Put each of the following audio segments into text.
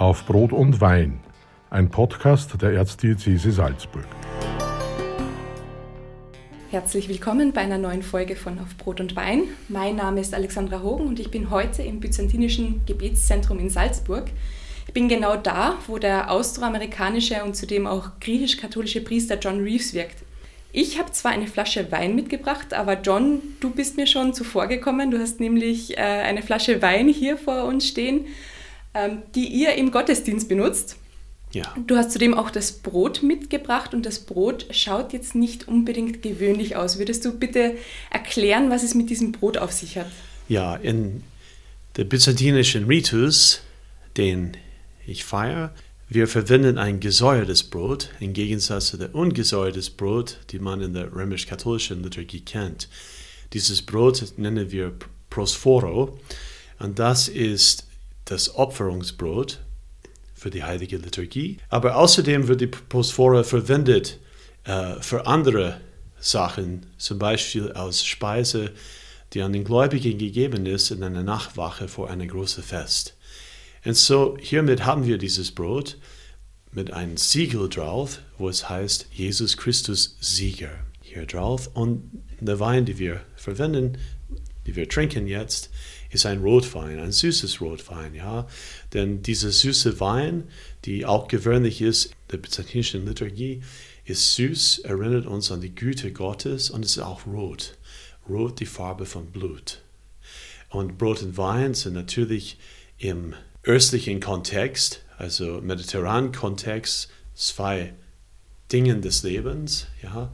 Auf Brot und Wein, ein Podcast der Erzdiözese Salzburg. Herzlich willkommen bei einer neuen Folge von Auf Brot und Wein. Mein Name ist Alexandra Hogen und ich bin heute im Byzantinischen Gebetszentrum in Salzburg. Ich bin genau da, wo der austroamerikanische und zudem auch griechisch-katholische Priester John Reeves wirkt. Ich habe zwar eine Flasche Wein mitgebracht, aber John, du bist mir schon zuvor gekommen. Du hast nämlich äh, eine Flasche Wein hier vor uns stehen, die ihr im Gottesdienst benutzt. Ja. Du hast zudem auch das Brot mitgebracht und das Brot schaut jetzt nicht unbedingt gewöhnlich aus. Würdest du bitte erklären, was es mit diesem Brot auf sich hat? Ja, in der byzantinischen Ritus, den ich feiere, wir verwenden ein gesäuertes Brot im Gegensatz zu der ungesäuertes Brot, die man in der römisch-katholischen Liturgie kennt. Dieses Brot nennen wir Prosphoro und das ist das Opferungsbrot für die heilige Liturgie. Aber außerdem wird die Prosphora verwendet äh, für andere Sachen, zum Beispiel als Speise, die an den Gläubigen gegeben ist in einer Nachtwache vor einem großen Fest. Und so hiermit haben wir dieses Brot mit einem Siegel drauf, wo es heißt Jesus Christus Sieger hier drauf. Und der Wein, den wir verwenden, die wir trinken jetzt, ist ein Rotwein, ein süßes Rotwein, ja. Denn dieser süße Wein, die auch gewöhnlich ist in der byzantinischen Liturgie, ist süß, erinnert uns an die Güte Gottes und ist auch rot. Rot die Farbe von Blut. Und Brot und Wein sind natürlich im östlichen Kontext, also mediterranen Kontext, zwei Dinge des Lebens, ja,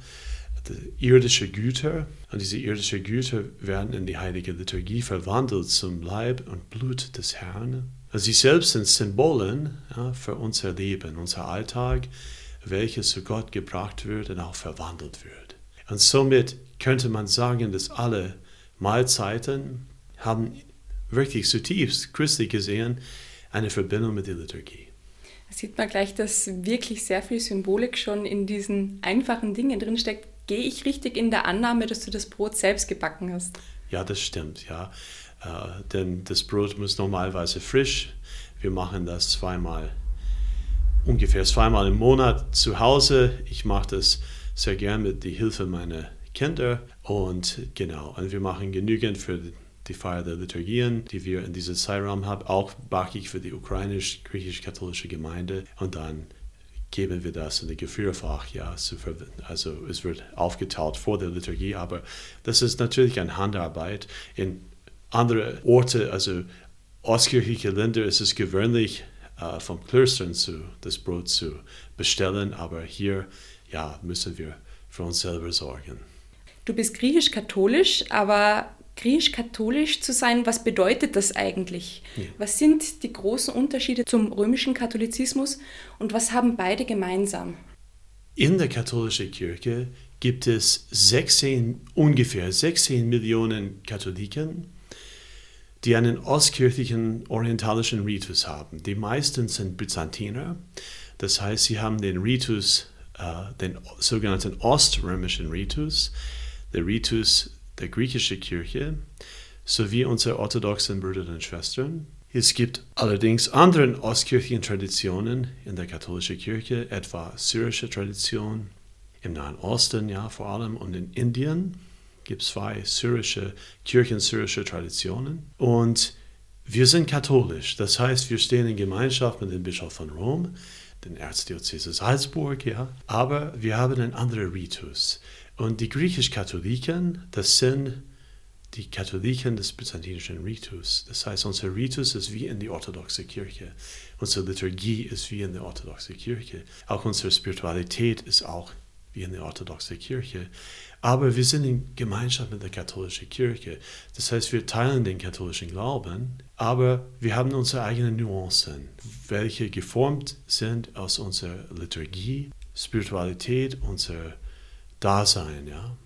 irdische Güter und diese irdischen Güter werden in die heilige Liturgie verwandelt zum Leib und Blut des Herrn. Also sie selbst sind Symbolen ja, für unser Leben, unser Alltag, welches zu Gott gebracht wird und auch verwandelt wird. Und somit könnte man sagen, dass alle Mahlzeiten haben wirklich zutiefst christlich gesehen eine Verbindung mit der Liturgie. Da sieht man gleich, dass wirklich sehr viel Symbolik schon in diesen einfachen Dingen drinsteckt. Gehe ich richtig in der Annahme, dass du das Brot selbst gebacken hast? Ja, das stimmt, ja. Äh, denn das Brot muss normalerweise frisch. Wir machen das zweimal, ungefähr zweimal im Monat zu Hause. Ich mache das sehr gern mit der Hilfe meiner Kinder. Und genau, und wir machen genügend für die Feier der Liturgien, die wir in diesem Zeitraum haben, auch backe ich für die ukrainisch-griechisch-katholische Gemeinde und dann geben wir das in das Geführfach, ja, also es wird aufgeteilt vor der Liturgie, aber das ist natürlich eine Handarbeit. In andere Orte, also ostkirchliche Länder, ist es gewöhnlich, äh, vom Klöstern zu, das Brot zu bestellen, aber hier, ja, müssen wir für uns selber sorgen. Du bist griechisch-katholisch, aber griechisch-katholisch zu sein, was bedeutet das eigentlich? Ja. Was sind die großen Unterschiede zum römischen Katholizismus und was haben beide gemeinsam? In der katholischen Kirche gibt es 16, ungefähr 16 Millionen Katholiken, die einen ostkirchlichen orientalischen Ritus haben. Die meisten sind Byzantiner, das heißt, sie haben den Ritus, äh, den sogenannten oströmischen Ritus. Der Ritus der griechischen Kirche sowie unsere orthodoxen Brüder und Schwestern. Es gibt allerdings andere ostkirchliche Traditionen in der katholischen Kirche, etwa syrische Tradition im Nahen Osten, ja vor allem und in Indien gibt es zwei syrische Kirchen, syrische Traditionen und wir sind katholisch, das heißt, wir stehen in Gemeinschaft mit dem Bischof von Rom, den Erzdiözese Salzburg, ja, aber wir haben einen anderen Ritus. Und die griechisch-Katholiken, das sind die Katholiken des byzantinischen Ritus. Das heißt, unser Ritus ist wie in die orthodoxe Kirche. Unsere Liturgie ist wie in der orthodoxen Kirche. Auch unsere Spiritualität ist auch wie in der orthodoxen Kirche. Aber wir sind in Gemeinschaft mit der katholischen Kirche. Das heißt, wir teilen den katholischen Glauben, aber wir haben unsere eigenen Nuancen, welche geformt sind aus unserer Liturgie, Spiritualität, unserer Dasein, ja.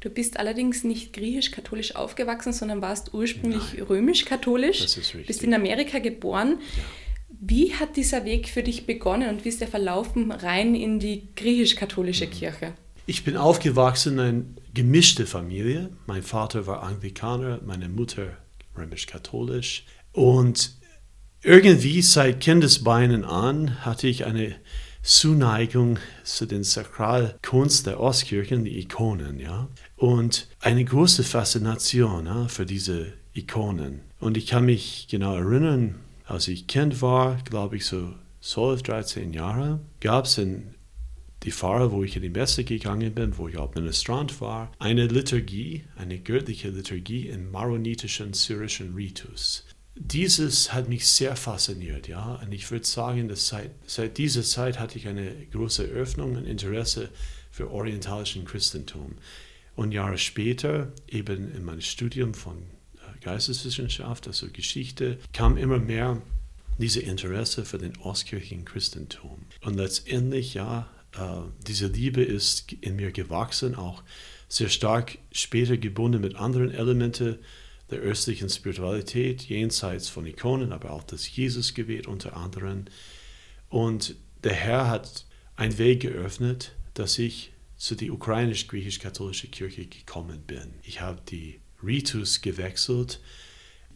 Du bist allerdings nicht griechisch-katholisch aufgewachsen, sondern warst ursprünglich römisch-katholisch. Das ist richtig. Bist in Amerika geboren. Ja. Wie hat dieser Weg für dich begonnen und wie ist der verlaufen rein in die griechisch-katholische mhm. Kirche? Ich bin aufgewachsen in einer gemischten Familie. Mein Vater war Anglikaner, meine Mutter römisch-katholisch. Und irgendwie seit Kindesbeinen an hatte ich eine Zuneigung zu den Sakralkunst der Ostkirchen, die Ikonen, ja, und eine große Faszination ja, für diese Ikonen. Und ich kann mich genau erinnern, als ich Kind war, glaube ich so 12, 13 Jahre, gab es in die Pfarre, wo ich in die Messe gegangen bin, wo ich auch Ministrant war, eine Liturgie, eine göttliche Liturgie im maronitischen syrischen Ritus. Dieses hat mich sehr fasziniert, ja, und ich würde sagen, dass seit, seit dieser Zeit hatte ich eine große Öffnung und Interesse für orientalischen Christentum. Und Jahre später, eben in meinem Studium von äh, Geisteswissenschaft, also Geschichte, kam immer mehr diese Interesse für den ostkirchlichen Christentum. Und letztendlich, ja, äh, diese Liebe ist in mir gewachsen, auch sehr stark später gebunden mit anderen Elementen der östlichen Spiritualität, jenseits von Ikonen, aber auch das Jesusgebet unter anderem. Und der Herr hat einen Weg geöffnet, dass ich zu der ukrainisch-griechisch-katholischen Kirche gekommen bin. Ich habe die Ritus gewechselt.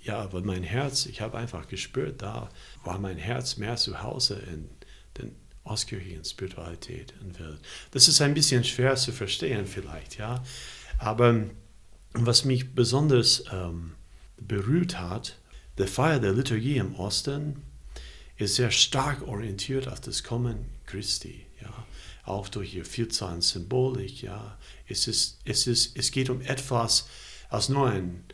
Ja, aber mein Herz, ich habe einfach gespürt, da war mein Herz mehr zu Hause in den ostkirchlichen Spiritualität und Welt. Das ist ein bisschen schwer zu verstehen vielleicht, ja. Aber was mich besonders ähm, berührt hat, der Feier der Liturgie im Osten ist sehr stark orientiert auf das Kommen Christi, ja. Auch durch ihr Vielzahl an Symbolik, ja. Es, ist, es, ist, es geht um etwas als nur ein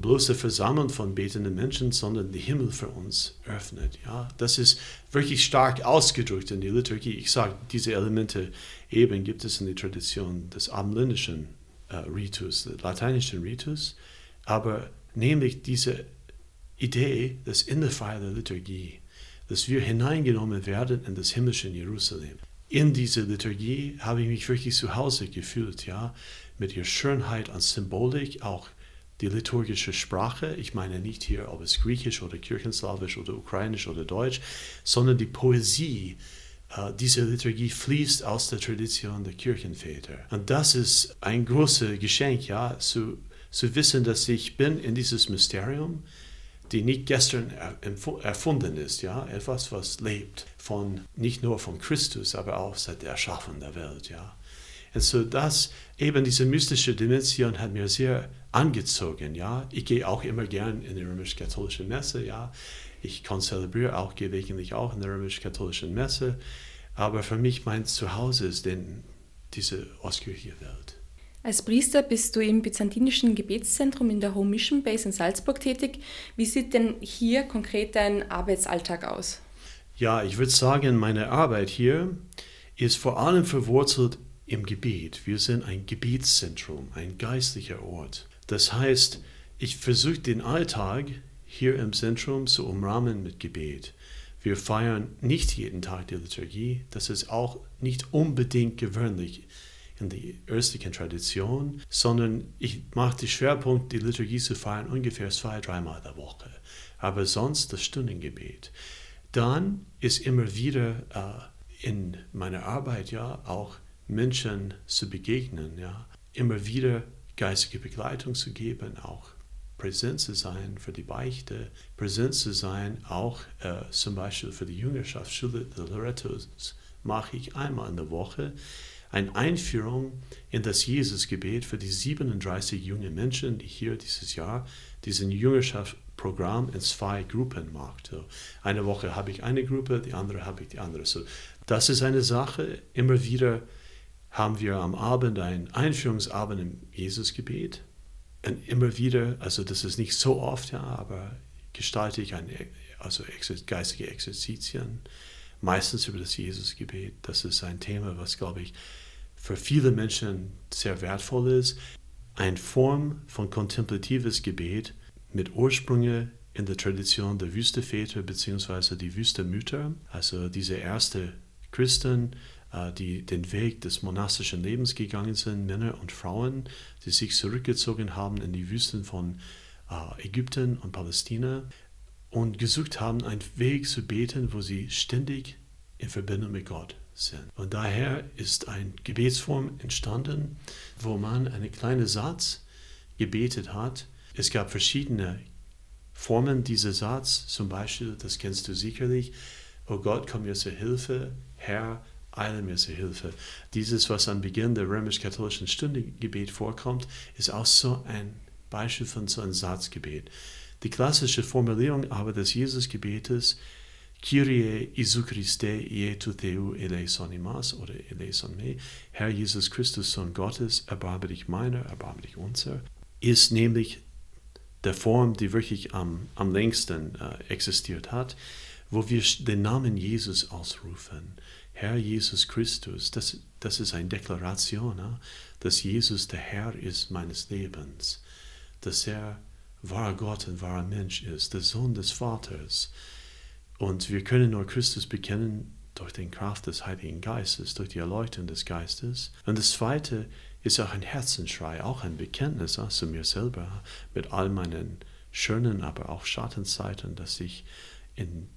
bloße Versammlung von betenden Menschen, sondern die Himmel für uns öffnet. Ja, das ist wirklich stark ausgedrückt in der Liturgie. Ich sage, diese Elemente eben gibt es in der Tradition des abendländischen äh, Ritus, des lateinischen Ritus, aber nämlich diese Idee des in der Feier der Liturgie, dass wir hineingenommen werden in das himmlische Jerusalem. In dieser Liturgie habe ich mich wirklich zu Hause gefühlt, ja, mit ihrer Schönheit an Symbolik, auch die liturgische Sprache, ich meine nicht hier, ob es griechisch oder kirchenslawisch oder ukrainisch oder deutsch, sondern die Poesie äh, dieser Liturgie fließt aus der Tradition der Kirchenväter. Und das ist ein großes Geschenk, ja, zu, zu wissen, dass ich bin in dieses Mysterium, die nicht gestern erfunden ist, ja, etwas, was lebt von nicht nur von Christus, aber auch seit der Erschaffung der Welt, ja. Und so das, eben diese mystische Dimension hat mir sehr angezogen, ja. Ich gehe auch immer gern in die römisch-katholische Messe, ja. Ich konzelebriere auch gelegentlich auch in der römisch-katholischen Messe. Aber für mich mein Zuhause ist denn diese ostkirchliche Welt. Als Priester bist du im byzantinischen Gebetszentrum in der Home Mission Base in Salzburg tätig. Wie sieht denn hier konkret dein Arbeitsalltag aus? Ja, ich würde sagen, meine Arbeit hier ist vor allem verwurzelt im Gebet. Wir sind ein Gebetszentrum, ein geistlicher Ort. Das heißt, ich versuche den Alltag hier im Zentrum zu umrahmen mit Gebet. Wir feiern nicht jeden Tag die Liturgie, das ist auch nicht unbedingt gewöhnlich in der östlichen Tradition, sondern ich mache den Schwerpunkt, die Liturgie zu feiern, ungefähr zwei, dreimal der Woche. Aber sonst das Stundengebet. Dann ist immer wieder äh, in meiner Arbeit ja auch Menschen zu begegnen, ja, immer wieder geistige Begleitung zu geben, auch präsent zu sein für die Beichte, präsent zu sein, auch äh, zum Beispiel für die Jüngerschaftsschule der Lorettos mache ich einmal in der Woche eine Einführung in das Jesusgebet für die 37 junge Menschen, die hier dieses Jahr diesen Jüngerschaftsprogramm in zwei Gruppen macht. So, eine Woche habe ich eine Gruppe, die andere habe ich die andere. So, das ist eine Sache, immer wieder haben wir am Abend einen Einführungsabend im Jesusgebet. Immer wieder, also das ist nicht so oft, ja, aber gestalte ich ein, also geistige Exerzitien, meistens über das Jesusgebet. Das ist ein Thema, was, glaube ich, für viele Menschen sehr wertvoll ist. Eine Form von kontemplatives Gebet mit Ursprünge in der Tradition der Wüsteväter bzw. die Wüstemütter, also diese ersten Christen, die den Weg des monastischen Lebens gegangen sind, Männer und Frauen, die sich zurückgezogen haben in die Wüsten von äh, Ägypten und Palästina und gesucht haben, einen Weg zu beten, wo sie ständig in Verbindung mit Gott sind. Und daher ist eine Gebetsform entstanden, wo man einen kleinen Satz gebetet hat. Es gab verschiedene formen diesen Satz, zum Beispiel, das kennst du sicherlich, O Gott, komm mir zur Hilfe, Herr, eile Hilfe. Dieses, was am Beginn der römisch-katholischen Stundengebet vorkommt, ist auch so ein Beispiel von so einem Satzgebet. Die klassische Formulierung aber des Jesusgebetes Kyrie Isu Christe Ietu Theu eleison imas oder eleison me, Herr Jesus Christus, Sohn Gottes, erbarme dich meiner, erbarme dich unser, ist nämlich der Form, die wirklich am, am längsten äh, existiert hat, wo wir den Namen Jesus ausrufen. Herr Jesus Christus, das, das ist eine Deklaration, äh, dass Jesus der Herr ist meines Lebens, dass er wahrer Gott und wahrer Mensch ist, der Sohn des Vaters. Und wir können nur Christus bekennen durch die Kraft des Heiligen Geistes, durch die Erleuchtung des Geistes. Und das Zweite ist auch ein Herzensschrei, auch ein Bekenntnis äh, zu mir selber, mit all meinen schönen, aber auch Schattenzeiten, dass ich in,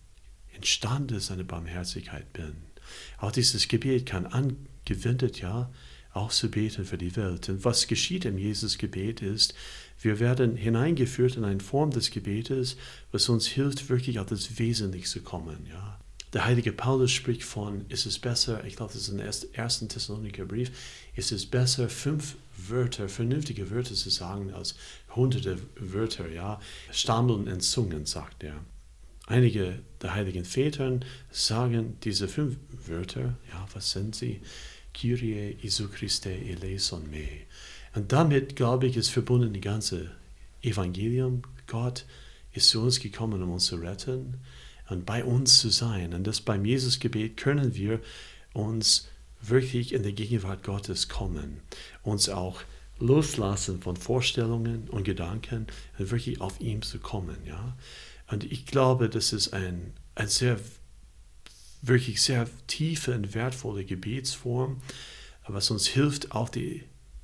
imstande seine Barmherzigkeit bin. Auch dieses Gebet kann angewendet, ja, auch zu beten für die Welt. Und was geschieht im Jesusgebet ist, wir werden hineingeführt in eine Form des Gebetes, was uns hilft, wirklich auf das Wesentliche zu kommen. Ja. Der heilige Paulus spricht von, ist es besser, ich glaube, das ist im ersten Thessaloniker Brief, ist es besser, fünf Wörter, vernünftige Wörter zu sagen, als hunderte Wörter, ja, stammeln in Zungen, sagt er. Einige der heiligen Väter sagen diese fünf Wörter, ja, was sind sie? Kyrie Isu Christe eleison me. Und damit, glaube ich, ist verbunden die ganze Evangelium. Gott ist zu uns gekommen, um uns zu retten und bei uns zu sein. Und das beim Jesusgebet können wir uns wirklich in die Gegenwart Gottes kommen, uns auch loslassen von Vorstellungen und Gedanken und wirklich auf ihm zu kommen. Ja? Und ich glaube, das ist ein, ein sehr, wirklich sehr tiefe und wertvolle Gebetsform, was uns hilft, auch die,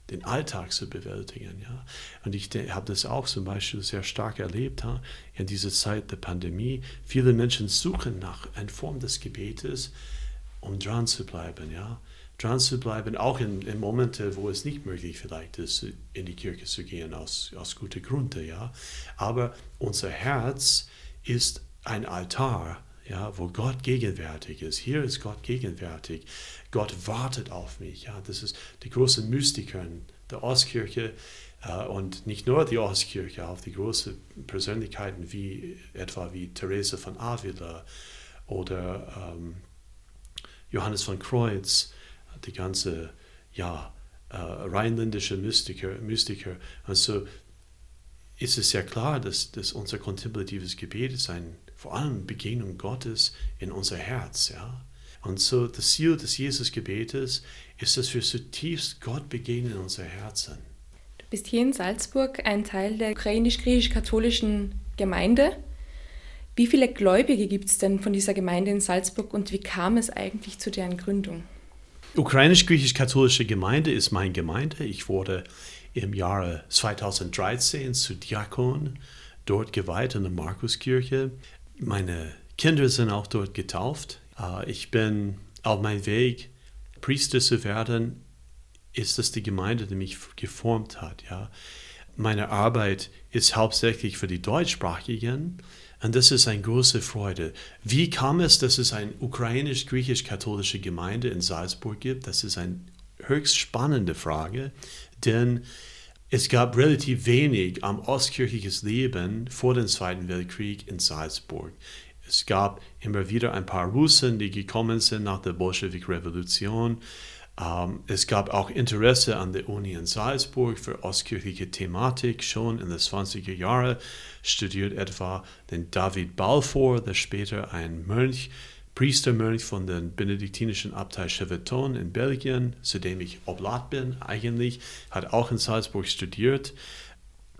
den Alltag zu bewältigen. Ja? Und ich habe das auch zum Beispiel sehr stark erlebt ha? in dieser Zeit der Pandemie. Viele Menschen suchen nach einer Form des Gebetes, um dran zu bleiben. Ja? Dran zu bleiben, auch in, in Momente, wo es nicht möglich vielleicht ist, in die Kirche zu gehen, aus, aus gutem Grunde. Ja? Aber unser Herz ist ein Altar ja, wo Gott gegenwärtig ist. Hier ist Gott gegenwärtig. Gott wartet auf mich. Ja, das ist die großen Mystiker der Ostkirche äh, und nicht nur die Ostkirche, auch die großen Persönlichkeiten wie etwa wie Therese von Avila oder ähm, Johannes von Kreuz, die ganze ja, äh, rheinländische Mystiker, Mystiker. Also ist es sehr klar, dass, dass unser kontemplatives Gebet ist ein vor allem Begegnung Gottes in unser Herz. Ja? Und so das Ziel des Jesus-Gebetes ist, dass wir zutiefst Gott begegnen in unser Herzen. Du bist hier in Salzburg ein Teil der ukrainisch-griechisch-katholischen Gemeinde. Wie viele Gläubige gibt es denn von dieser Gemeinde in Salzburg und wie kam es eigentlich zu deren Gründung? Ukrainisch-griechisch-katholische Gemeinde ist meine Gemeinde. Ich wurde im Jahre 2013 zu Diakon dort geweiht in der Markuskirche. Meine Kinder sind auch dort getauft. Äh, ich bin auf meinem Weg, Priester zu werden, ist das die Gemeinde, die mich geformt hat. Ja? Meine Arbeit ist hauptsächlich für die Deutschsprachigen und das ist eine große Freude. Wie kam es, dass es eine ukrainisch-griechisch-katholische Gemeinde in Salzburg gibt? Das ist eine höchst spannende Frage, denn es gab relativ wenig am ostkirchliches Leben vor dem Zweiten Weltkrieg in Salzburg. Es gab immer wieder ein paar Russen, die gekommen sind nach der Bolschewik-Revolution. Ähm, es gab auch Interesse an der Uni in Salzburg für ostkirchliche Thematik. Schon in den 20er Jahren studiert etwa den David Balfour, der später ein Mönch Priestermönch von der benediktinischen Abtei Cheveton in Belgien, zu dem ich Oblat bin eigentlich, hat auch in Salzburg studiert.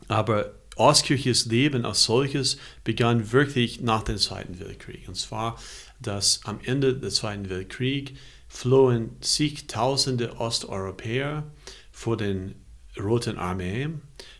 Aber Ostkirches Leben als solches begann wirklich nach dem Zweiten Weltkrieg. Und zwar, dass am Ende des Zweiten Weltkriegs flohen zigtausende Osteuropäer vor den Roten Armee.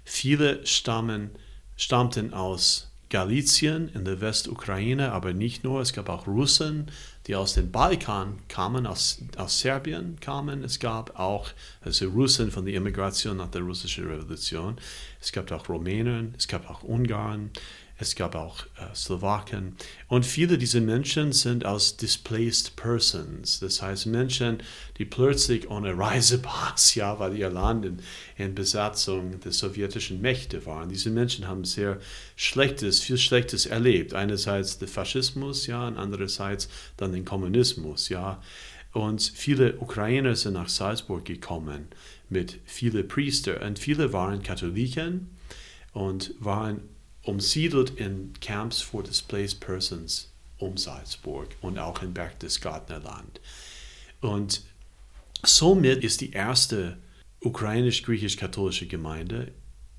Viele stammen, stammten aus Galizien in der Westukraine, aber nicht nur. Es gab auch Russen, die aus den Balkan kamen, aus, aus Serbien kamen. Es gab auch also Russen von der Immigration nach der russischen Revolution. Es gab auch Rumänen, es gab auch Ungarn, es gab auch äh, Slowaken. Und viele dieser Menschen sind aus Displaced Persons, das heißt Menschen, die plötzlich ohne Reisepass, ja, weil ihr Land in, in Besatzung der sowjetischen Mächte waren. Diese Menschen haben sehr Schlechtes, viel Schlechtes erlebt. Einerseits der Faschismus, ja, und andererseits dann den Kommunismus, ja. Und viele Ukrainer sind nach Salzburg gekommen mit vielen Priestern und viele waren Katholiken und waren umsiedelt in Camps for Displaced Persons um Salzburg und auch in Berchtesgadener Land. Und somit ist die erste ukrainisch-griechisch-katholische Gemeinde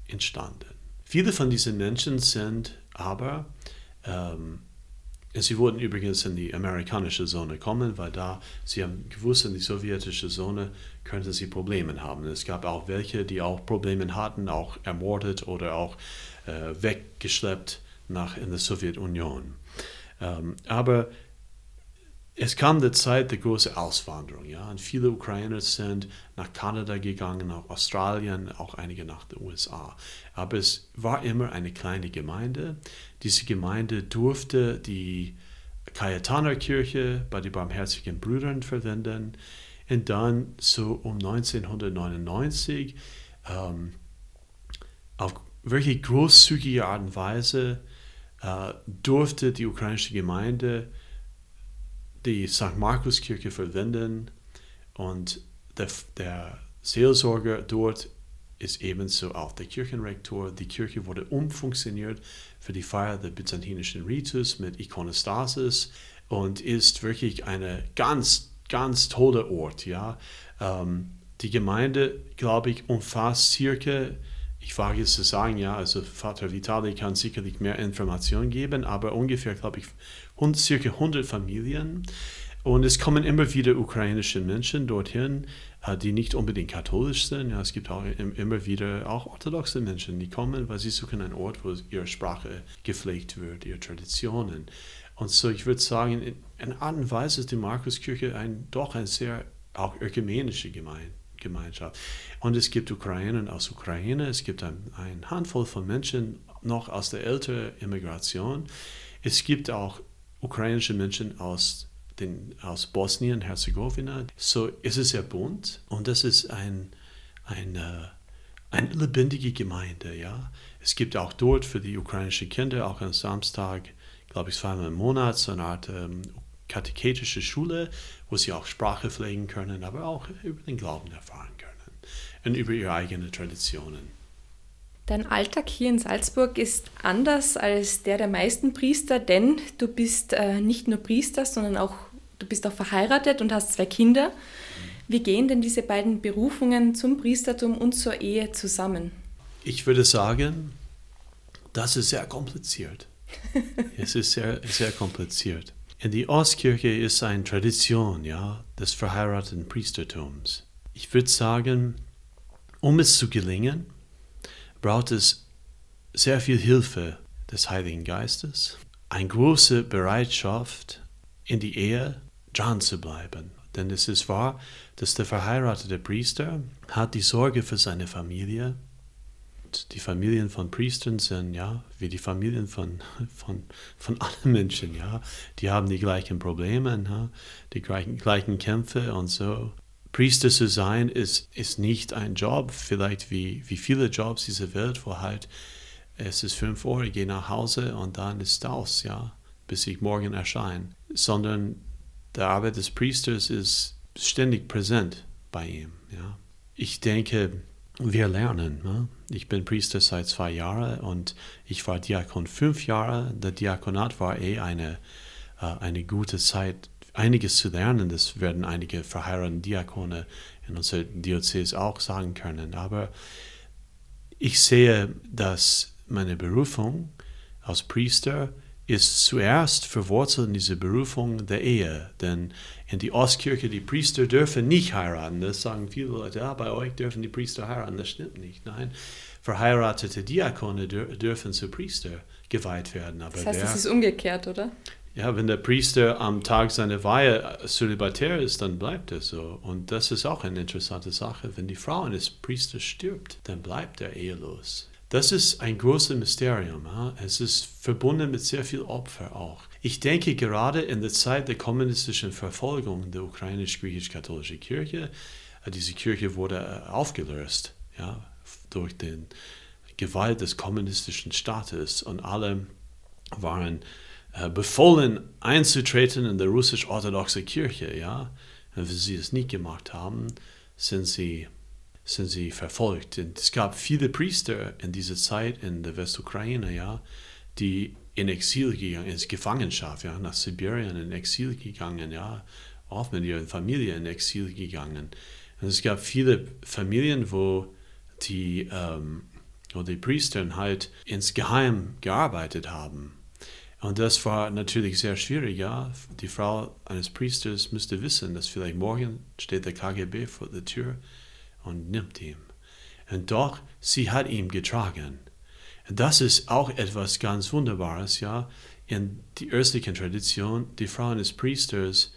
entstanden. Viele von diesen Menschen sind aber, ähm, sie wurden übrigens in die amerikanische Zone kommen, weil da, sie haben gewusst, in die sowjetische Zone könnten sie Probleme haben. Es gab auch welche, die auch Probleme hatten, auch ermordet oder auch weggeschleppt nach in der Sowjetunion. Ähm, aber es kam die Zeit der großen Auswanderung, ja, und viele Ukrainer sind nach Kanada gegangen, nach Australien, auch einige nach den USA. Aber es war immer eine kleine Gemeinde. Diese Gemeinde durfte die Kajetanerkirche bei den Barmherzigen Brüdern verwenden. Und dann so um 1999 ähm, auf wirklich großzügige Art und Weise äh, durfte die ukrainische Gemeinde die St. Markus-Kirche verwenden und der, der Seelsorger dort ist ebenso auch der Kirchenrektor. Die Kirche wurde umfunktioniert für die Feier der byzantinischen Ritus mit Ikonostasis und ist wirklich eine ganz, ganz tolle Ort. Ja. Ähm, die Gemeinde, glaube ich, umfasst circa ich wage es zu sagen, ja, also Vater Vitali kann sicherlich mehr Informationen geben, aber ungefähr, glaube ich, circa 100 Familien. Und es kommen immer wieder ukrainische Menschen dorthin, äh, die nicht unbedingt katholisch sind. Ja, es gibt auch immer wieder auch orthodoxe Menschen, die kommen, weil sie suchen einen Ort, wo ihre Sprache gepflegt wird, ihre Traditionen. Und so, ich würde sagen, in, einer Art und Weise ist die Markuskirche ein, doch eine sehr auch ökumenische Gemeinde. Gemeinschaft. Und es gibt Ukrainer aus Ukraine, es gibt ein, eine Handvoll von Menschen noch aus der älteren Immigration. Es gibt auch ukrainische Menschen aus, den, aus Bosnien, Herzegowina. So ist es sehr bunt und das ist ein, eine, eine lebendige Gemeinde. Ja? Es gibt auch dort für die ukrainischen Kinder, auch am Samstag, glaube ich, zweimal im Monat, so eine Art ähm, katechetische Schule, wo sie auch Sprache pflegen können, aber auch über den Glauben erfahren können und über ihre eigenen Traditionen. Dein Alltag hier in Salzburg ist anders als der der meisten Priester, denn du bist äh, nicht nur Priester, sondern auch du bist auch verheiratet und hast zwei Kinder. Wie gehen denn diese beiden Berufungen zum Priestertum und zur Ehe zusammen? Ich würde sagen, das ist sehr kompliziert. es ist sehr, sehr kompliziert. In die Ostkirche ist eine Tradition ja, des verheirateten Priestertums. Ich würde sagen, um es zu gelingen, braucht es sehr viel Hilfe des Heiligen Geistes, eine große Bereitschaft, in die Ehe dran zu bleiben. Denn es ist wahr, dass der verheiratete Priester hat die Sorge für seine Familie die Familien von Priestern sind, ja, wie die Familien von, von, von allen Menschen, ja. Die haben die gleichen Probleme, ja? die gleichen, gleichen Kämpfe und so. Priester zu sein ist, ist nicht ein Job, vielleicht wie, wie viele Jobs dieser Welt, wo halt es ist 5 Uhr, ich gehe nach Hause und dann ist aus, ja, bis ich morgen erscheine. Sondern die Arbeit des Priesters ist ständig präsent bei ihm, ja. Ich denke, wir lernen. Ne? Ich bin Priester seit zwei Jahren und ich war Diakon fünf Jahre. Der Diakonat war eh eine, äh, eine gute Zeit, einiges zu lernen. Das werden einige verheiratete Diakone in unserer Diözese auch sagen können. Aber ich sehe, dass meine Berufung als Priester ist zuerst verwurzelt in diese Berufung der Ehe. Denn in die Ostkirche, die Priester dürfen nicht heiraten. Das sagen viele Leute, ja, bei euch dürfen die Priester heiraten. Das stimmt nicht. Nein, verheiratete Diakone dürfen zu Priester geweiht werden. Aber das heißt, es ist umgekehrt, oder? Ja, wenn der Priester am Tag seiner Weihe zölibatär ist, dann bleibt er so. Und das ist auch eine interessante Sache. Wenn die Frau eines Priesters stirbt, dann bleibt er ehelos. Das ist ein großes Mysterium. Es ist verbunden mit sehr viel Opfer auch. Ich denke gerade in der Zeit der kommunistischen Verfolgung der ukrainisch-griechisch-katholischen Kirche, äh, diese Kirche wurde äh, aufgelöst ja, durch die Gewalt des kommunistischen Staates und alle waren äh, befohlen einzutreten in die russisch-orthodoxe Kirche. Ja? Wenn sie es nicht gemacht haben, sind sie sind sie verfolgt. Es gab viele Priester in dieser Zeit in der Westukraine, ja, die in Exil gegangen, in Gefangenschaft, ja, nach Sibirien in Exil gegangen, ja, oft mit ihren Familien in Exil gegangen. Und es gab viele Familien, wo die, ähm, wo die Priester halt ins Geheim gearbeitet haben. Und das war natürlich sehr schwierig, ja. Die Frau eines Priesters müsste wissen, dass vielleicht morgen steht der KGB vor der Tür und nimmt ihn. Und doch, sie hat ihn getragen. Und das ist auch etwas ganz Wunderbares, ja. In der östlichen Tradition, die Frau eines Priesters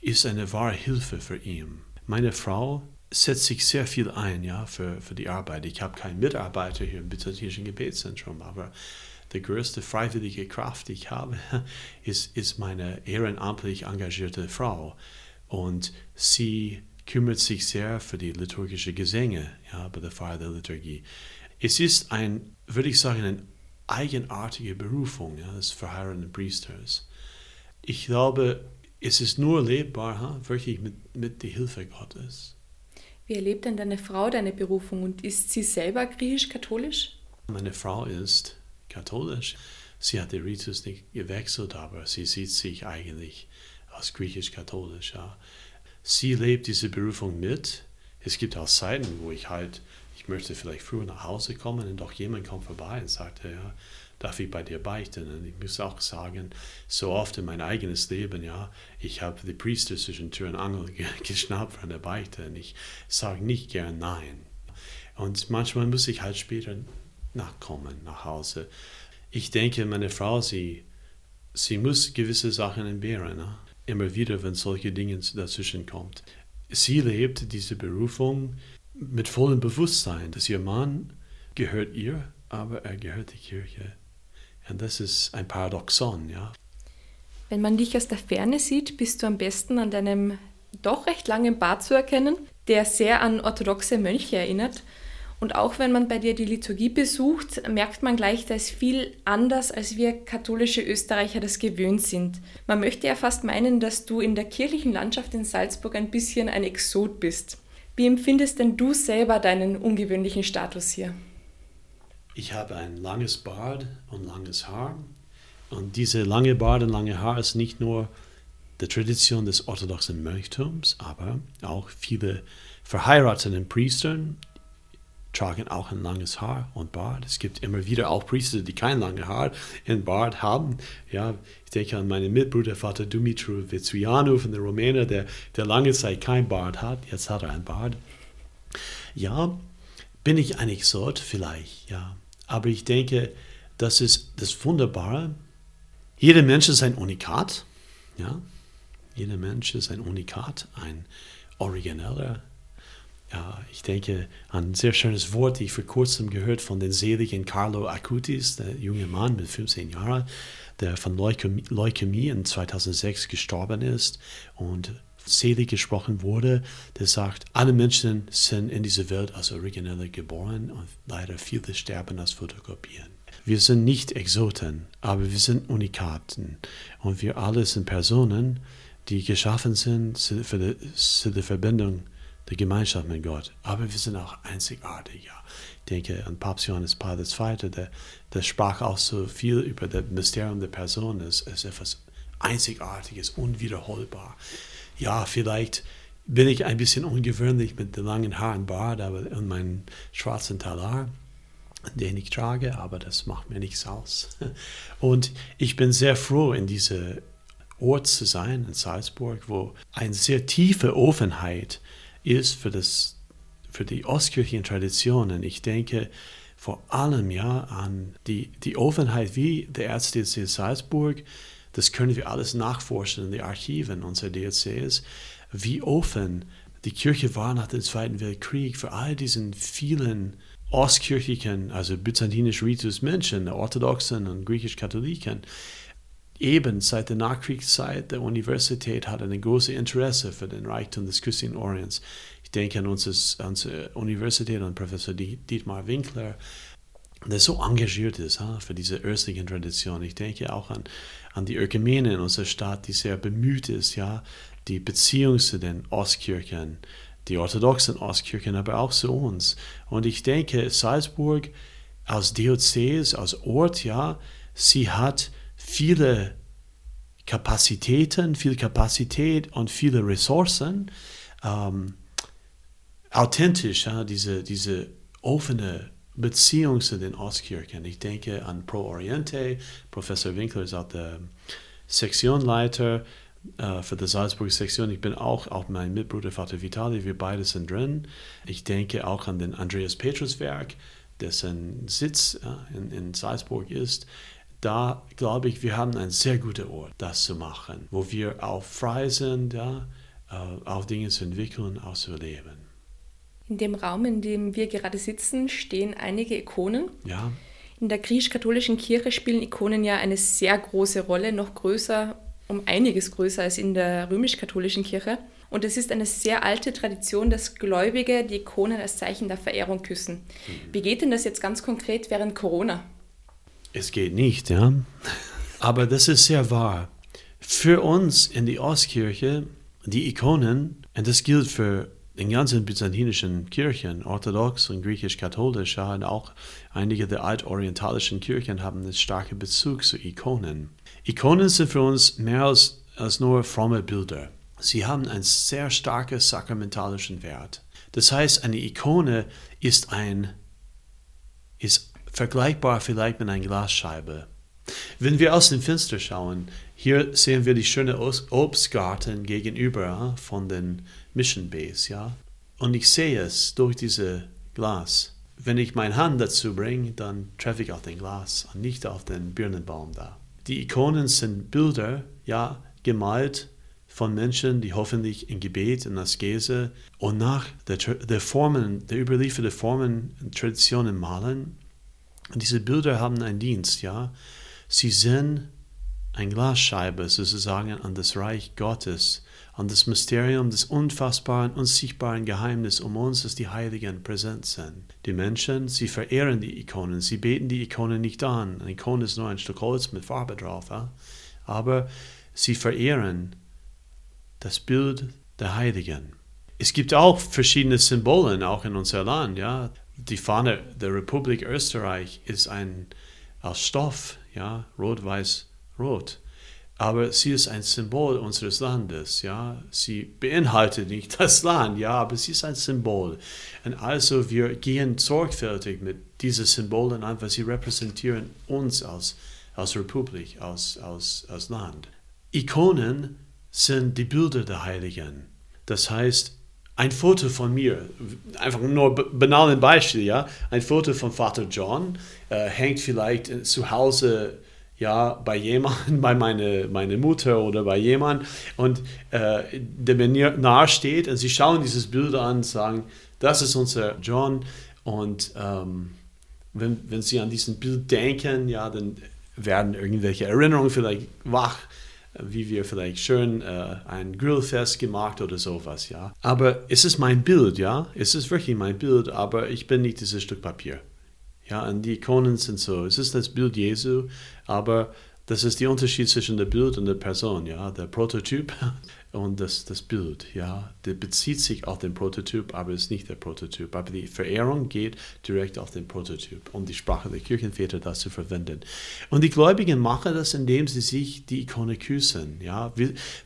ist eine wahre Hilfe für ihn. Meine Frau setzt sich sehr viel ein, ja, für, für die Arbeit. Ich habe keinen Mitarbeiter hier im Byzantinischen Gebetszentrum, aber die größte freiwillige Kraft, die ich habe, ist, ist meine ehrenamtlich engagierte Frau. Und sie kümmert sich sehr für die liturgische Gesänge ja, bei der Feier der Liturgie. Es ist ein, würde ich sagen, eine eigenartige Berufung ja, des verheirateten Priesters. Ich glaube, es ist nur lebbar, ha, wirklich mit, mit der Hilfe Gottes. Wie erlebt denn deine Frau deine Berufung und ist sie selber griechisch-katholisch? Meine Frau ist katholisch. Sie hat den Ritus nicht gewechselt, aber sie sieht sich eigentlich als griechisch-katholisch. Ja sie lebt diese Berufung mit. Es gibt auch Zeiten, wo ich halt, ich möchte vielleicht früher nach Hause kommen und doch jemand kommt vorbei und sagt, ja, darf ich bei dir beichten? Und ich muss auch sagen, so oft in mein eigenes Leben, ja, ich habe die Priester zwischen Tür und Angel geschnappt von der Beichte und ich sage nicht gern Nein. Und manchmal muss ich halt später nachkommen, nach Hause. Ich denke, meine Frau, sie, sie muss gewisse Sachen entbehren. Ne? Immer wieder, wenn solche Dinge dazwischen kommt. Sie lebt diese Berufung mit vollem Bewusstsein, dass ihr Mann gehört ihr, aber er gehört der Kirche. Und das ist ein Paradoxon, ja. Wenn man dich aus der Ferne sieht, bist du am besten an deinem doch recht langen Bart zu erkennen, der sehr an orthodoxe Mönche erinnert. Und auch wenn man bei dir die Liturgie besucht, merkt man gleich, da ist viel anders, als wir katholische Österreicher das gewöhnt sind. Man möchte ja fast meinen, dass du in der kirchlichen Landschaft in Salzburg ein bisschen ein Exot bist. Wie empfindest denn du selber deinen ungewöhnlichen Status hier? Ich habe ein langes Bart und langes Haar. Und diese lange Bart und lange Haar ist nicht nur die Tradition des orthodoxen Mönchtums, aber auch viele verheirateten Priestern tragen auch ein langes Haar und Bart. Es gibt immer wieder auch Priester, die kein langes Haar und Bart haben. Ja, ich denke an meinen Mitbruder, Vater Dumitru Vitsuianu von der Rumäne, der, der lange Zeit kein Bart hat. Jetzt hat er ein Bart. Ja, bin ich ein Exot? Vielleicht, ja. Aber ich denke, das ist das Wunderbare. Jeder Mensch ist ein Unikat. Ja, jeder Mensch ist ein Unikat, ein origineller ja, ich denke an ein sehr schönes Wort, das ich vor kurzem gehört von den seligen Carlo Acutis, der junge Mann mit 15 Jahren, der von Leukämie, Leukämie in 2006 gestorben ist und selig gesprochen wurde, der sagt, alle Menschen sind in dieser Welt als Originelle geboren und leider viele sterben als Fotokopieren. Wir sind nicht Exoten, aber wir sind Unikaten und wir alle sind Personen, die geschaffen sind für die, für die Verbindung der Gemeinschaft mit Gott. Aber wir sind auch einzigartig. Ja. Ich denke an Papst Johannes Paul II., der, der sprach auch so viel über das Mysterium der Person. Es ist etwas Einzigartiges, unwiederholbar. Ja, vielleicht bin ich ein bisschen ungewöhnlich mit den langen Haaren Bart aber, und meinem schwarzen Talar, den ich trage, aber das macht mir nichts aus. Und ich bin sehr froh, in diesem Ort zu sein, in Salzburg, wo eine sehr tiefe Offenheit ist für, das, für die ostkirchlichen Traditionen. Ich denke vor allem ja an die, die Offenheit wie der Erzdiözese Salzburg. Das können wir alles nachforschen in den Archiven unserer Diözese, wie offen die Kirche war nach dem Zweiten Weltkrieg für all diesen vielen ostkirchlichen, also byzantinisch ritus Menschen, orthodoxen und griechisch-katholiken, eben seit der Nachkriegszeit der Universität hat ein großes Interesse für den Reichtum des christlichen Orients. Ich denke an unsere, unsere Universität und Professor Dietmar Winkler, der so engagiert ist ha, für diese östlichen Tradition. Ich denke auch an, an die Ökumene in unserer Stadt, die sehr bemüht ist, ja, die Beziehung zu den Ostkirchen, die orthodoxen Ostkirchen, aber auch zu uns. Und ich denke, Salzburg als Diözese, als Ort, ja, sie hat viele Kapazitäten, viel Kapazität und viele Ressourcen, ähm, authentisch, ja, diese, diese offene Beziehung zu den Ostkirchen. Ich denke an Pro Oriente, Professor Winkler ist auch der Sektionleiter äh, für die Salzburg Sektion. Ich bin auch, auch mein Mitbruder Vater Vitali, wir beide sind drin. Ich denke auch an den Andreas Petrus Werk, dessen Sitz äh, in, in Salzburg ist. Da glaube ich, wir haben einen sehr guten Ort, das zu machen, wo wir auch frei sind, ja, äh, auch Dinge zu entwickeln, auch zu leben. In dem Raum, in dem wir gerade sitzen, stehen einige Ikonen. Ja. In der griechisch-katholischen Kirche spielen Ikonen ja eine sehr große Rolle, noch größer, um einiges größer als in der römisch-katholischen Kirche. Und es ist eine sehr alte Tradition, dass Gläubige die Ikonen als Zeichen der Verehrung küssen. Mhm. Wie geht denn das jetzt ganz konkret während Corona? Es geht nicht, ja. Aber das ist sehr wahr. Für uns in die Ostkirche, die Ikonen, und das gilt für den ganzen byzantinischen Kirchen, orthodox und griechisch-katholisch, und auch einige der altorientalischen Kirchen haben einen starken Bezug zu Ikonen. Ikonen sind für uns mehr als, als nur fromme Bilder. Sie haben einen sehr starken sakramentalischen Wert. Das heißt, eine Ikone ist ein ist vergleichbar vielleicht mit einer Glasscheibe. Wenn wir aus dem Fenster schauen, hier sehen wir die schöne Obstgarten gegenüber von den Mission Base, ja. Und ich sehe es durch diese Glas. Wenn ich meine Hand dazu bringe, dann treffe ich auf den Glas und nicht auf den Birnenbaum da. Die Ikonen sind Bilder, ja, gemalt von Menschen, die hoffentlich in Gebet und Askese und nach der, der Formen, der überlieferten Formen und Traditionen malen. Und diese Bilder haben einen Dienst, ja. Sie sind eine Glasscheibe sozusagen an das Reich Gottes, an das Mysterium des unfassbaren, unsichtbaren Geheimnisses um uns, dass die Heiligen präsent sind. Die Menschen, sie verehren die Ikonen, sie beten die Ikonen nicht an. Eine Ikone ist nur ein Stück Holz mit Farbe drauf, ja? aber sie verehren das Bild der Heiligen. Es gibt auch verschiedene Symbole, auch in unserem Land. Ja? Die Fahne der Republik Österreich ist ein aus Stoff, ja, rot, weiß, rot. Aber sie ist ein Symbol unseres Landes, ja. Sie beinhaltet nicht das Land, ja, aber sie ist ein Symbol. Und also wir gehen sorgfältig mit diesen Symbolen an, weil sie repräsentieren uns als, als Republik, als, als, als Land. Ikonen sind die Bilder der Heiligen. Das heißt, ein Foto von mir, einfach nur banalen Beispiel, ja, ein Foto von Vater John äh, hängt vielleicht zu Hause ja, bei jemandem, bei meiner meine Mutter oder bei jemandem und äh, der mir nahe steht und sie schauen dieses Bild an und sagen, das ist unser John. Und ähm, wenn, wenn sie an diesen Bild denken, ja, dann werden irgendwelche Erinnerungen vielleicht wach wie wir vielleicht schön äh, ein Grillfest gemacht oder sowas, ja. Aber es ist mein Bild, ja. Es ist wirklich mein Bild, aber ich bin nicht dieses Stück Papier. Ja, und die Ikonen sind so. Es ist das Bild Jesu, aber das ist der Unterschied zwischen der Bild und der Person, ja. Der Prototyp und das, das Bild, ja, der bezieht sich auf den Prototyp, aber ist nicht der Prototyp. Aber die Verehrung geht direkt auf den Prototyp, um die Sprache der Kirchenväter das zu verwenden. Und die Gläubigen machen das, indem sie sich die Ikone küssen. Ja,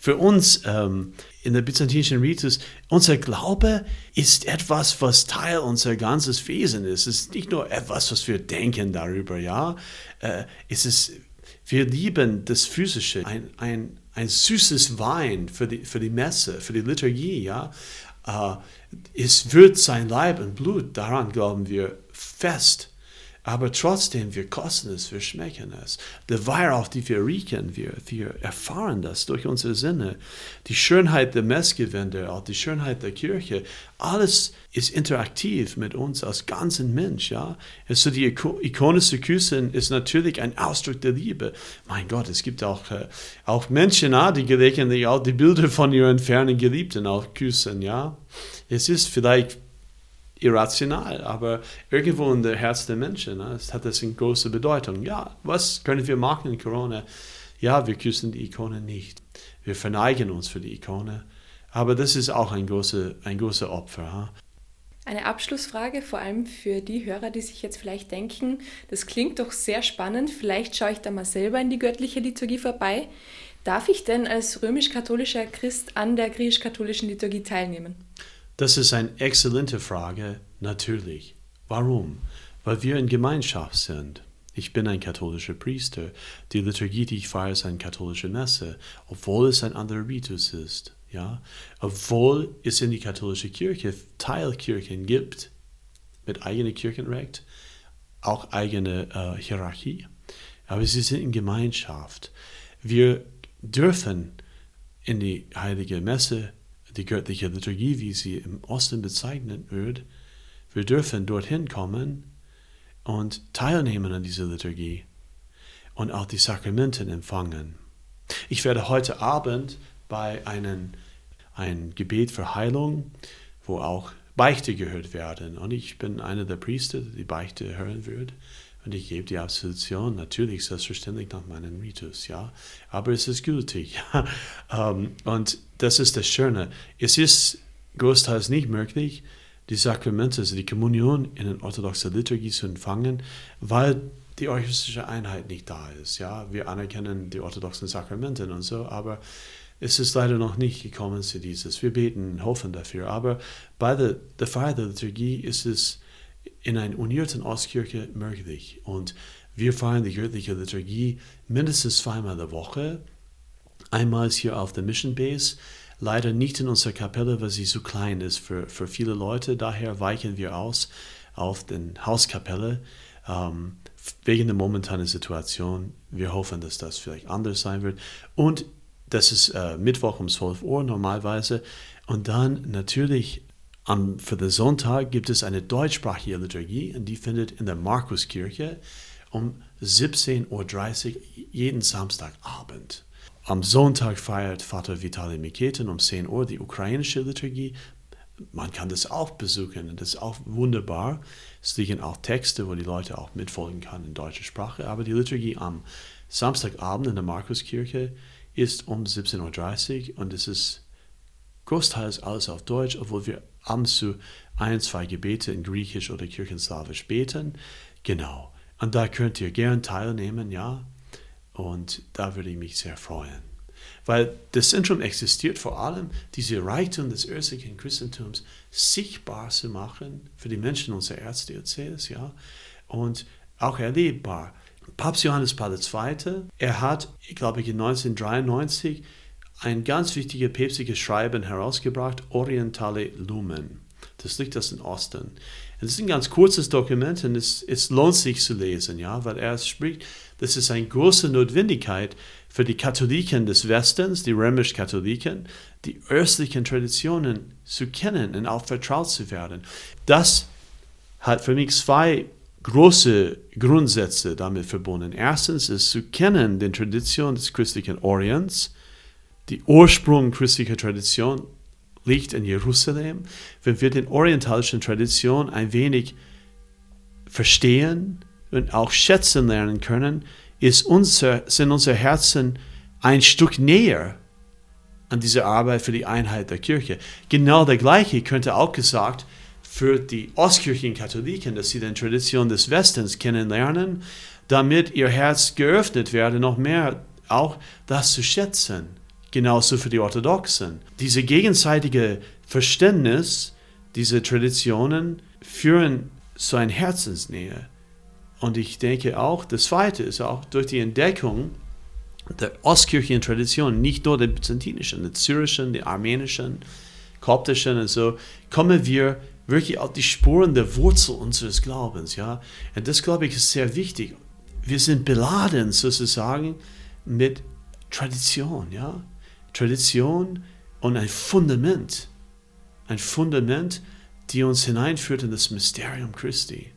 für uns ähm, in der byzantinischen Ritus, unser Glaube ist etwas, was Teil unser ganzes Wesen ist. Es ist nicht nur etwas, was wir denken darüber, ja. Äh, es ist, wir lieben das Physische, ein, ein ein süßes Wein für die, für die Messe, für die Liturgie, ja. Uh, es wird sein Leib und Blut, daran glauben wir fest. Aber trotzdem, wir kosten es, wir schmecken es. Der Weihrauch, die wir riechen, wir, wir erfahren das durch unsere Sinne. Die Schönheit der Messgewänder, auch die Schönheit der Kirche, alles ist interaktiv mit uns als ganzen Mensch. Ja? Also die Ikone zu küssen ist natürlich ein Ausdruck der Liebe. Mein Gott, es gibt auch, äh, auch Menschen, ja, die gelegentlich auch die Bilder von ihren fernen Geliebten auch küssen. Ja? Es ist vielleicht irrational, aber irgendwo in der Herz der Menschen ne, hat das eine große Bedeutung. Ja, was können wir machen in Corona? Ja, wir küssen die Ikone nicht. Wir verneigen uns für die Ikone. Aber das ist auch ein großer ein große Opfer. Ha? Eine Abschlussfrage, vor allem für die Hörer, die sich jetzt vielleicht denken, das klingt doch sehr spannend, vielleicht schaue ich da mal selber in die göttliche Liturgie vorbei. Darf ich denn als römisch-katholischer Christ an der griechisch-katholischen Liturgie teilnehmen? Das ist eine exzellente Frage, natürlich. Warum? Weil wir in Gemeinschaft sind. Ich bin ein katholischer Priester. Die Liturgie, die ich feiere, ist eine katholische Messe, obwohl es ein anderer Ritus ist. Ja? Obwohl es in die katholische Kirche Teilkirchen gibt, mit eigenem Kirchenrecht, auch eigene äh, Hierarchie. Aber sie sind in Gemeinschaft. Wir dürfen in die heilige Messe die göttliche Liturgie, wie sie im Osten bezeichnet wird, wir dürfen dorthin kommen und teilnehmen an dieser Liturgie und auch die Sakramenten empfangen. Ich werde heute Abend bei einem ein Gebet für Heilung, wo auch Beichte gehört werden. Und ich bin einer der Priester, die Beichte hören wird. Und ich gebe die Absolution natürlich selbstverständlich nach meinem Ritus, ja. Aber es ist gültig. um, und das ist das Schöne. Es ist großteils nicht möglich, die Sakramente, also die Kommunion in der orthodoxen Liturgie zu empfangen, weil die eucharistische Einheit nicht da ist. Ja, wir anerkennen die orthodoxen Sakramente und so, aber es ist leider noch nicht gekommen zu dieses. Wir beten, hoffen dafür, aber bei der, der Feier der Liturgie ist es in einer unierten Ostkirche möglich. Und wir feiern die göttliche Liturgie mindestens zweimal in der Woche. Einmal hier auf der Mission Base, leider nicht in unserer Kapelle, weil sie so klein ist für, für viele Leute. Daher weichen wir aus auf den Hauskapelle ähm, wegen der momentanen Situation. Wir hoffen, dass das vielleicht anders sein wird. Und das ist äh, Mittwoch um 12 Uhr normalerweise. Und dann natürlich am, für den Sonntag gibt es eine deutschsprachige Liturgie und die findet in der Markuskirche um 17.30 Uhr jeden Samstagabend. Am Sonntag feiert Vater Vitali Miketen um 10 Uhr die ukrainische Liturgie. Man kann das auch besuchen und das ist auch wunderbar. Es liegen auch Texte, wo die Leute auch mitfolgen können in deutscher Sprache. Aber die Liturgie am Samstagabend in der Markuskirche ist um 17.30 Uhr und es ist großteils alles auf Deutsch, obwohl wir abends zu ein, zwei Gebete in Griechisch oder Kirchenslawisch beten. Genau. Und da könnt ihr gern teilnehmen, ja. Und da würde ich mich sehr freuen. Weil das Zentrum existiert vor allem, diese Reichtum des östlichen Christentums sichtbar zu machen für die Menschen unserer Erzdiözese, ja. Und auch erlebbar. Papst Johannes Paul II., er hat, ich glaube, in 1993 ein ganz wichtiges päpstliches Schreiben herausgebracht, Orientale Lumen. Das liegt das in Osten. Es ist ein ganz kurzes Dokument und es, es lohnt sich zu lesen, ja, weil er spricht, das ist eine große Notwendigkeit für die Katholiken des Westens, die römisch-Katholiken, die östlichen Traditionen zu kennen und auch vertraut zu werden. Das hat für mich zwei große Grundsätze damit verbunden. Erstens ist zu kennen die Tradition des christlichen Orients, die Ursprung christlicher Tradition liegt in Jerusalem. Wenn wir den orientalischen Tradition ein wenig verstehen und auch schätzen lernen können, ist unser, sind unsere Herzen ein Stück näher an diese Arbeit für die Einheit der Kirche. Genau der gleiche könnte auch gesagt für die Ostkirchenkatholiken, dass sie die Tradition des Westens kennenlernen, damit ihr Herz geöffnet werde, noch mehr auch das zu schätzen genauso für die Orthodoxen. Diese gegenseitige Verständnis, diese Traditionen führen zu einer Herzensnähe. Und ich denke auch, das Zweite ist auch durch die Entdeckung der ostkirchlichen Tradition, nicht nur der byzantinischen, der syrischen, der armenischen, koptischen und so, kommen wir wirklich auf die Spuren der Wurzel unseres Glaubens. Ja? Und das, glaube ich, ist sehr wichtig. Wir sind beladen sozusagen mit Tradition. Ja? Tradition und ein Fundament. Ein Fundament, die uns hineinführt in das Mysterium Christi.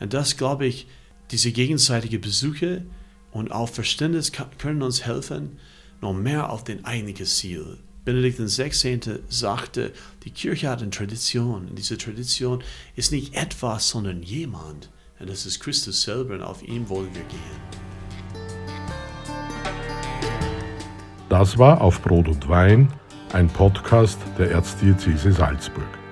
Und das, glaube ich, diese gegenseitige Besuche und auch Verständnis können uns helfen, noch mehr auf den eigentlichen Ziel. Benedikt XVI. sagte, die Kirche hat eine Tradition. Und diese Tradition ist nicht etwas, sondern jemand. Und das ist Christus selber und auf ihn wollen wir gehen. Das war auf Brot und Wein, ein Podcast der Erzdiözese Salzburg.